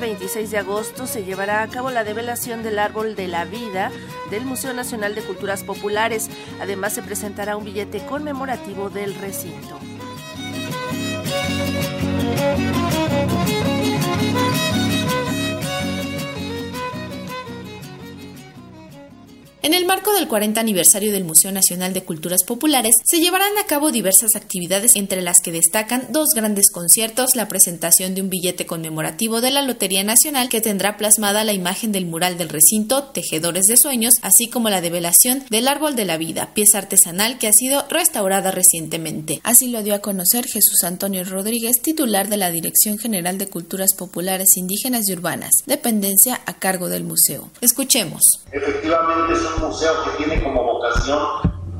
26 de agosto se llevará a cabo la develación del árbol de la vida del Museo Nacional de Culturas Populares. Además se presentará un billete conmemorativo del recinto. En el marco del 40 aniversario del Museo Nacional de Culturas Populares, se llevarán a cabo diversas actividades entre las que destacan dos grandes conciertos, la presentación de un billete conmemorativo de la Lotería Nacional que tendrá plasmada la imagen del mural del recinto Tejedores de Sueños, así como la develación del Árbol de la Vida, pieza artesanal que ha sido restaurada recientemente. Así lo dio a conocer Jesús Antonio Rodríguez, titular de la Dirección General de Culturas Populares Indígenas y Urbanas, dependencia a cargo del museo. Escuchemos. Efectivamente, un museo que tiene como vocación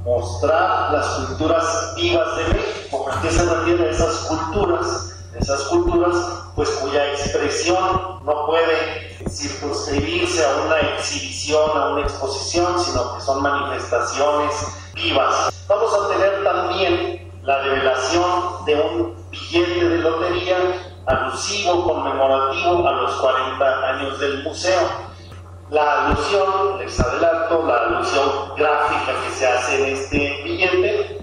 mostrar las culturas vivas de México. ¿A qué se refiere esas culturas? Esas culturas, pues cuya expresión no puede circunscribirse a una exhibición, a una exposición, sino que son manifestaciones vivas. Vamos a tener también la revelación de un billete de lotería alusivo, conmemorativo a los 40 años del museo la alusión, les adelanto, la alusión gráfica que se hace en este billete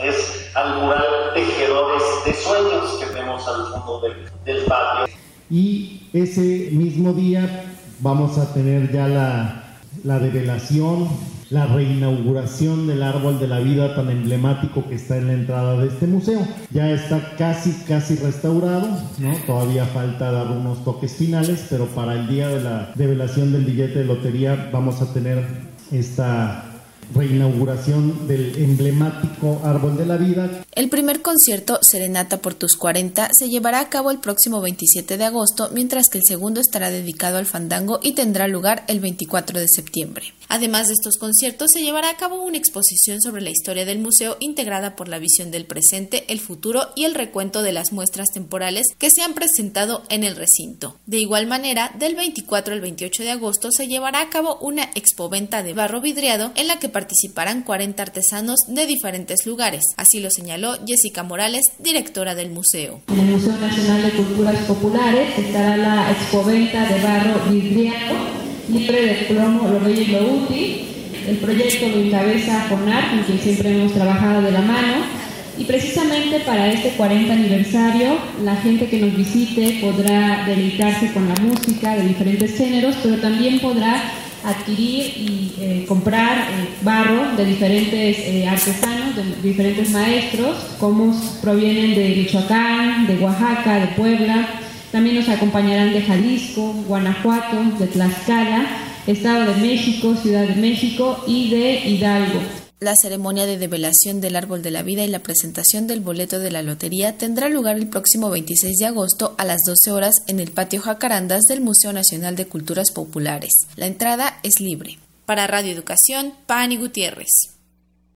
es al mural Tejedores de Sueños que tenemos al fondo del, del patio. Y ese mismo día vamos a tener ya la, la develación la reinauguración del árbol de la vida tan emblemático que está en la entrada de este museo. Ya está casi, casi restaurado, ¿no? Todavía falta dar unos toques finales, pero para el día de la develación del billete de lotería vamos a tener esta reinauguración del emblemático Árbol de la Vida. El primer concierto, Serenata por tus 40, se llevará a cabo el próximo 27 de agosto, mientras que el segundo estará dedicado al fandango y tendrá lugar el 24 de septiembre. Además de estos conciertos, se llevará a cabo una exposición sobre la historia del museo integrada por la visión del presente, el futuro y el recuento de las muestras temporales que se han presentado en el recinto. De igual manera, del 24 al 28 de agosto se llevará a cabo una expoventa de barro vidriado en la que participarán 40 artesanos de diferentes lugares. Así lo señaló Jessica Morales, directora del museo. En el Museo Nacional de Culturas Populares estará la expoventa de barro vidriado, libre de plomo, lo bello y lo útil. El proyecto lo encabeza CONAR, con quien siempre hemos trabajado de la mano. Y precisamente para este 40 aniversario, la gente que nos visite podrá dedicarse con la música de diferentes géneros, pero también podrá adquirir y eh, comprar eh, barro de diferentes eh, artesanos, de diferentes maestros, como provienen de Michoacán, de Oaxaca, de Puebla. También nos acompañarán de Jalisco, Guanajuato, de Tlaxcala, Estado de México, Ciudad de México y de Hidalgo. La ceremonia de develación del árbol de la vida y la presentación del boleto de la lotería tendrá lugar el próximo 26 de agosto a las 12 horas en el patio Jacarandas del Museo Nacional de Culturas Populares. La entrada es libre. Para Radio Educación, Pani Gutiérrez.